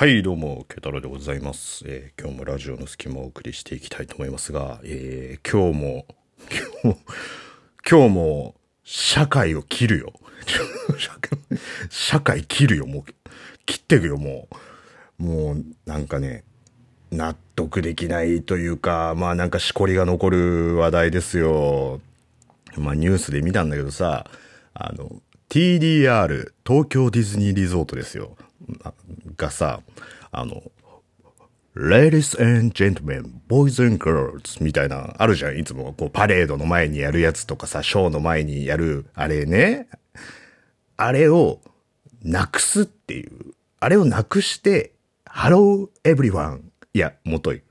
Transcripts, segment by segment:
はい、どうも、ケタロでございます。えー今日もラジオの隙間をお送りしていきたいと思いますが、えー今日も、今日も、今日も、社会を切るよ。社会切るよ、もう。切ってくよ、もう。もう、なんかね、納得できないというか、まあなんかしこりが残る話題ですよ。まあニュースで見たんだけどさ、あの、TDR、東京ディズニーリゾートですよ。がさ、あの、Ladies and Gentlemen, Boys and Girls みたいな、あるじゃん。いつもこうパレードの前にやるやつとかさ、ショーの前にやる、あれね。あれをなくすっていう。あれをなくして、Hello everyone. いや、もとい。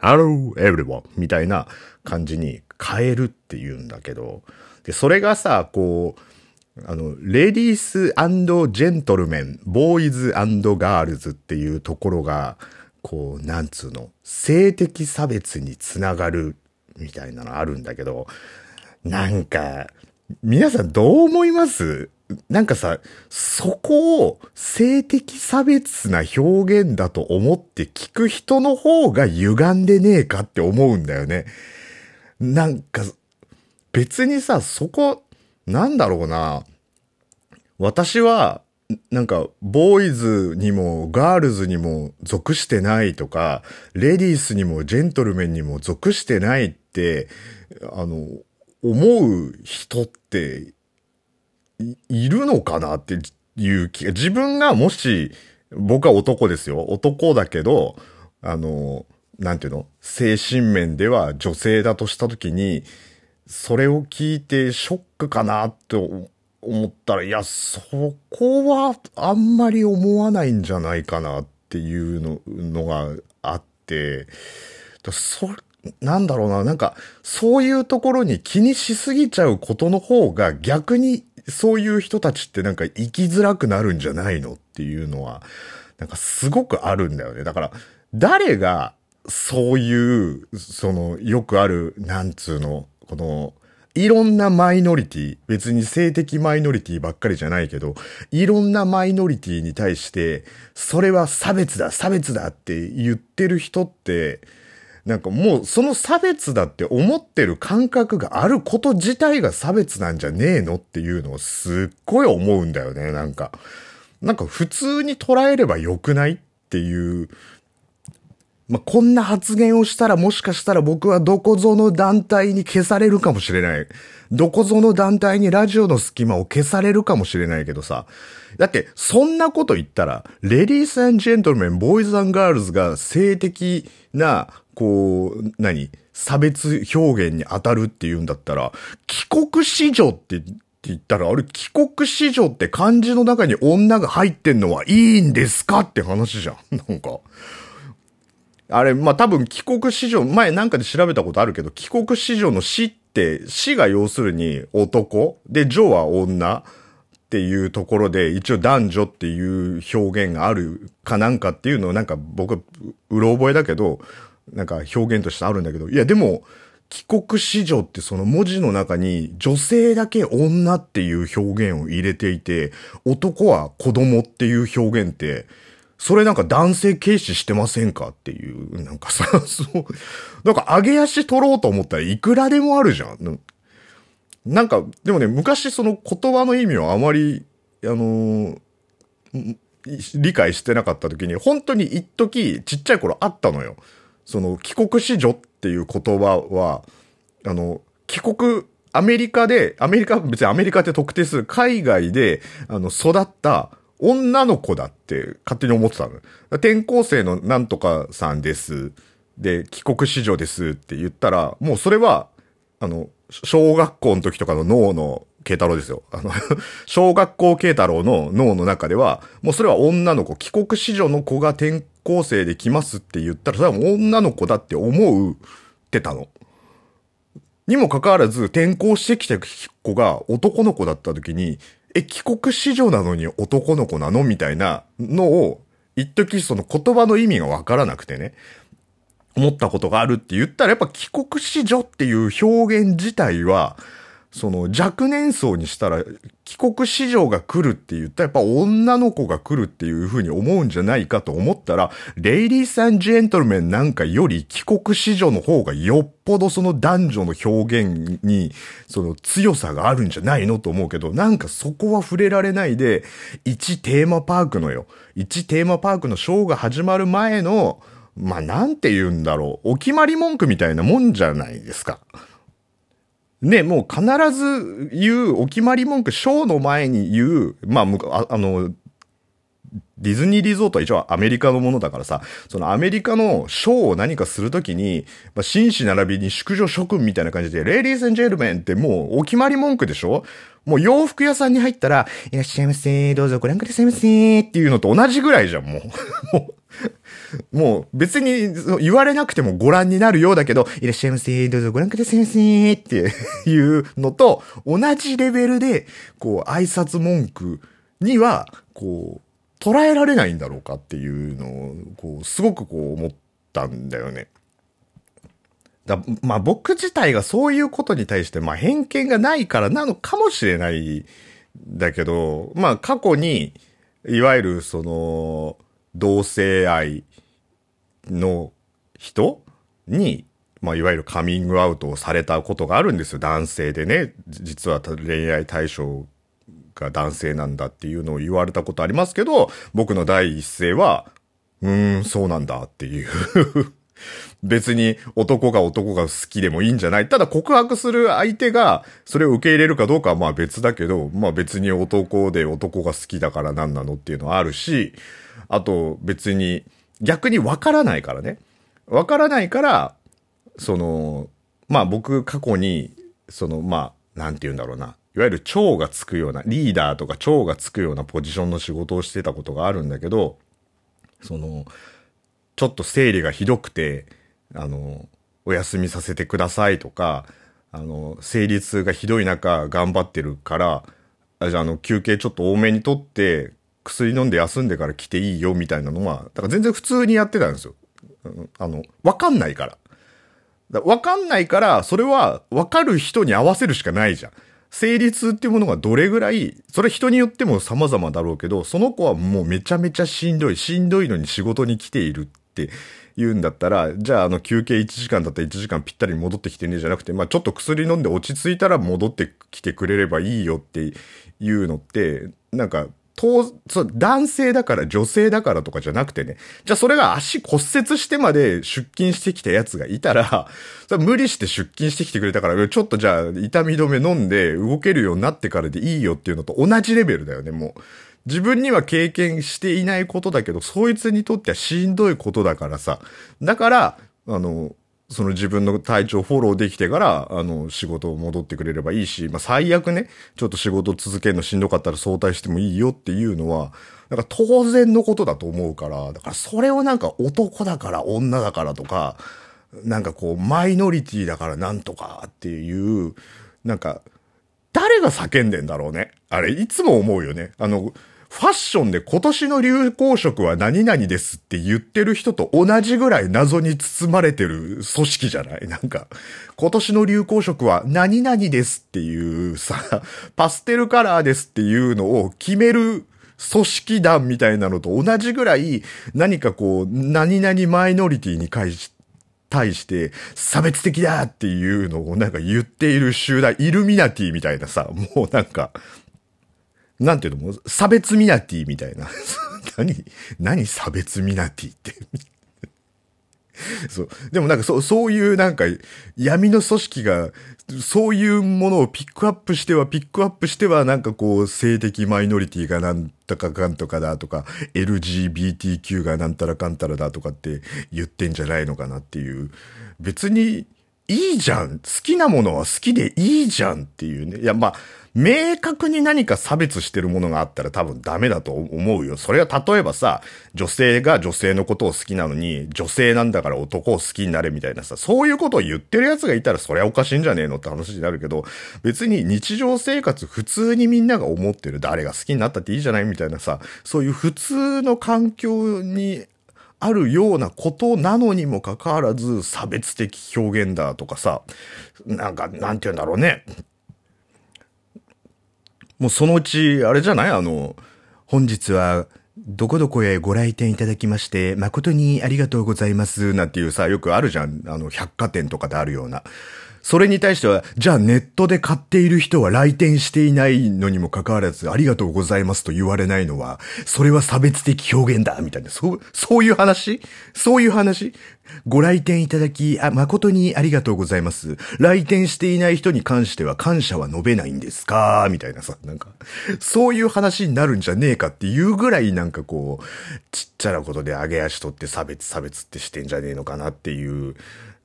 Hello everyone. みたいな感じに変えるっていうんだけど。で、それがさ、こう、あの、レディースジェントルメン、ボーイズガールズっていうところが、こう、なんつうの、性的差別につながるみたいなのあるんだけど、なんか、皆さんどう思います？なんかさ、そこを性的差別な表現だと思って聞く人の方が歪んでねえかって思うんだよね。なんか、別にさ、そこ、なんだろうな。私は、なんか、ボーイズにもガールズにも属してないとか、レディースにもジェントルメンにも属してないって、あの、思う人って、いいるのかなっていう気が、自分がもし、僕は男ですよ。男だけど、あの、なんていうの精神面では女性だとしたときに、それを聞いてショックかなって思ったら、いや、そこはあんまり思わないんじゃないかなっていうののがあって、だそ、なんだろうな、なんか、そういうところに気にしすぎちゃうことの方が逆にそういう人たちってなんか生きづらくなるんじゃないのっていうのは、なんかすごくあるんだよね。だから、誰がそういう、その、よくある、なんつうの、この、いろんなマイノリティ、別に性的マイノリティばっかりじゃないけど、いろんなマイノリティに対して、それは差別だ、差別だって言ってる人って、なんかもうその差別だって思ってる感覚があること自体が差別なんじゃねえのっていうのをすっごい思うんだよね、なんか。なんか普通に捉えればよくないっていうまあ、こんな発言をしたらもしかしたら僕はどこぞの団体に消されるかもしれない。どこぞの団体にラジオの隙間を消されるかもしれないけどさ。だって、そんなこと言ったら、レディースジェントルメン、ボーイズガールズが性的な、こう、何？差別表現に当たるっていうんだったら、帰国子女ってって言ったら、あれ、帰国子女って漢字の中に女が入ってんのはいいんですか？って話じゃん。なんか。あれ、まあ、多分帰国子女、前なんかで調べたことあるけど、帰国子女の死って、死が要するに男、で、女は女っていうところで、一応男女っていう表現があるかなんかっていうのをなんか僕、うろ覚えだけど、なんか表現としてあるんだけど、いやでも、帰国子女ってその文字の中に女性だけ女っていう表現を入れていて、男は子供っていう表現って、それなんか男性軽視してませんかっていう、なんかさ、そう、なんか上げ足取ろうと思ったらいくらでもあるじゃん。なんか、でもね、昔その言葉の意味をあまり、あのー理解してなかった時に、本当に一時ちっちゃい頃あったのよ。その、帰国子女っていう言葉は、あの、帰国、アメリカで、アメリカ、別にアメリカって特定する、海外で、あの、育った女の子だって勝手に思ってたの。転校生のなんとかさんです。で、帰国子女ですって言ったら、もうそれは、あの、小学校の時とかの脳の慶太郎ですよ。あの、小学校慶太郎の脳の中では、もうそれは女の子、帰国子女の子が転校生で来ますって言ったら、それは女の子だって思うってたの。にもかかわらず、転校してきた子が男の子だった時に、え、帰国子女なの？に男の子なのみたいなのを、一時その言葉の意味がわからなくてね。思ったことがあるって言ったら、やっぱ帰国子女っていう表現自体は、その若年層にしたら帰国子女が来るって言ったらやっぱ女の子が来るっていう風に思うんじゃないかと思ったら、レイリーさんジェントルメンなんかより帰国子女の方がよっぽどその男女の表現にその強さがあるんじゃないのと思うけど、なんかそこは触れられないで、一テーマパークのよ、一テーマパークのショーが始まる前の、まあ、なんて言うんだろう。お決まり文句みたいなもんじゃないですか。ね、もう必ず言う、お決まり文句、ショーの前に言う、まあ、あの、ディズニーリゾートは一応アメリカのものだからさ、そのアメリカのショーを何かするときに、まあ、紳士並びに淑女諸君みたいな感じで、レディースジェルメンってもうお決まり文句でしょ？もう洋服屋さんに入ったら、いらっしゃいませ、どうぞご覧くださいませっていうのと同じぐらいじゃん、もう。もう別に言われなくてもご覧になるようだけど、いらっしゃいませ、どうぞご覧くださいませっていうのと同じレベルで、こう挨拶文句には、こう、捉えられないんだろうかっていうのを、こう、すごくこう思ったんだよね。だまあ僕自体がそういうことに対してまあ偏見がないからなのかもしれないだけど、まあ過去に、いわゆるその、同性愛の人に、まあ、いわゆるカミングアウトをされたことがあるんですよ。男性でね。実は恋愛対象が男性なんだっていうのを言われたことありますけど、僕の第一声は、うーん、そうなんだっていう 別に男が男が好きでもいいんじゃないただ告白する相手がそれを受け入れるかどうかはまあ別だけど、まあ別に男で男が好きだから何なのっていうのはあるし、あと別に逆にわからないからね。わからないから、その、まあ僕過去に、そのまあ、なんて言うんだろうな。いわゆる蝶がつくような、リーダーとか蝶がつくようなポジションの仕事をしてたことがあるんだけど、その、ちょっと生理がひどくて、あの、お休みさせてくださいとか、あの、生理痛がひどい中頑張ってるから、あじゃあ、あの、休憩ちょっと多めにとって、薬飲んで休んでから来ていいよみたいなのは、だから全然普通にやってたんですよ。あの、わかんないから。わかんないから、それはわかる人に合わせるしかないじゃん。成立っていうものがどれぐらい、それ人によっても様々だろうけど、その子はもうめちゃめちゃしんどい、しんどいのに仕事に来ているって言うんだったら、じゃああの休憩1時間だったら1時間ぴったり戻ってきてねじゃなくて、まあちょっと薬飲んで落ち着いたら戻ってきてくれればいいよっていうのって、なんか当、そう、男性だから女性だからとかじゃなくてね。じゃあそれが足骨折してまで出勤してきたやつがいたら、それ無理して出勤してきてくれたから、ちょっとじゃあ痛み止め飲んで動けるようになってからでいいよっていうのと同じレベルだよね、もう。自分には経験していないことだけど、そいつにとってはしんどいことだからさ。だから、あの、その自分の体調フォローできてから、あの、仕事を戻ってくれればいいし、まあ、最悪ね、ちょっと仕事続けるのしんどかったら早退してもいいよっていうのは、なんか当然のことだと思うから、だからそれをなんか男だから女だからとか、なんかこう、マイノリティだからなんとかっていう、なんか、誰が叫んでんだろうね。あれ、いつも思うよね。あの、ファッションで今年の流行色は何々ですって言ってる人と同じぐらい謎に包まれてる組織じゃない？なんか、今年の流行色は何々ですっていうさ、パステルカラーですっていうのを決める組織団みたいなのと同じぐらい何かこう、何々マイノリティに対して、対して差別的だっていうのをなんか言っている集団、イルミナティみたいなさ、もうなんか、なんていうのも、差別ミナティみたいな。何、何差別ミナティって。そう。でもなんかそう、そういうなんか闇の組織が、そういうものをピックアップしては、ピックアップしては、なんかこう、性的マイノリティがなんとかかんとかだとか、LGBTQ がなんたらかんたらだとかって言ってんじゃないのかなっていう。別に、いいじゃん。好きなものは好きでいいじゃんっていうね。いや、まあ、明確に何か差別してるものがあったら多分ダメだと思うよ。それは例えばさ、女性が女性のことを好きなのに、女性なんだから男を好きになれみたいなさ、そういうことを言ってる奴がいたらそれはおかしいんじゃねえのって話になるけど、別に日常生活普通にみんなが思ってる誰が好きになったっていいじゃないみたいなさ、そういう普通の環境にあるようなことなのにもかかわらず差別的表現だとかさ、なんか、なんて言うんだろうね。もうそのうち、あれじゃない？あの、本日は、どこどこへご来店いただきまして、誠にありがとうございます。なんていうさ、よくあるじゃん。あの、百貨店とかであるような。それに対しては、じゃあネットで買っている人は来店していないのにもかかわらず、ありがとうございますと言われないのは、それは差別的表現だみたいな、そう、そういう話？そういう話？ご来店いただき、あ、誠にありがとうございます。来店していない人に関しては感謝は述べないんですか？みたいなさ、なんか、そういう話になるんじゃねえかっていうぐらいなんかこう、ちっちゃなことで上げ足取って差別差別ってしてんじゃねえのかなっていう、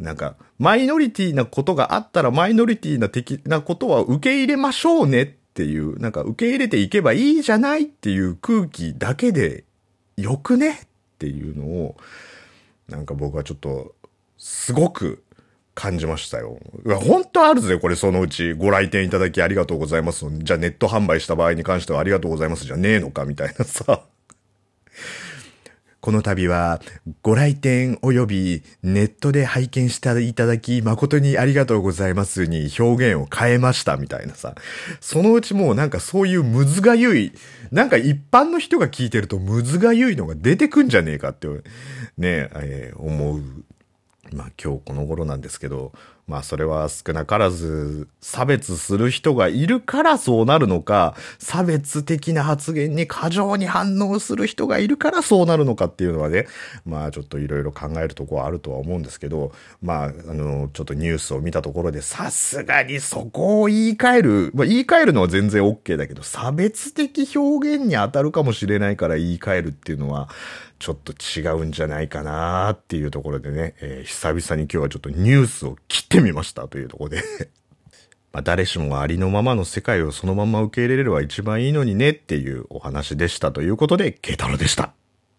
なんか、マイノリティなことがあったらマイノリティな的なことは受け入れましょうねっていう、なんか受け入れていけばいいじゃないっていう空気だけでよくねっていうのを、なんか僕はちょっと、すごく感じましたよ。うわ、本当あるぜ、これそのうち。ご来店いただきありがとうございます。じゃあネット販売した場合に関してはありがとうございますじゃねえのかみたいなさ。この度は、ご来店及びネットで拝見していただき誠にありがとうございますに表現を変えましたみたいなさ。そのうちもうなんかそういうむずがゆい、なんか一般の人が聞いてるとむずがゆいのが出てくんじゃねえかって、ねえー思う。まあ今日この頃なんですけど、まあそれは少なからず差別する人がいるからそうなるのか、差別的な発言に過剰に反応する人がいるからそうなるのかっていうのはね、まあちょっといろいろ考えるとこはあるとは思うんですけど、まああの、ちょっとニュースを見たところでさすがにそこを言い換える、まあ言い換えるのは全然 OK だけど、差別的表現に当たるかもしれないから言い換えるっていうのは、ちょっと違うんじゃないかなっていうところでね、えー久々に今日はちょっとニュースを切ってみましたというところで。まあ誰しもがありのままの世界をそのまま受け入れれれば一番いいのにねっていうお話でしたということで、ケイタロでした。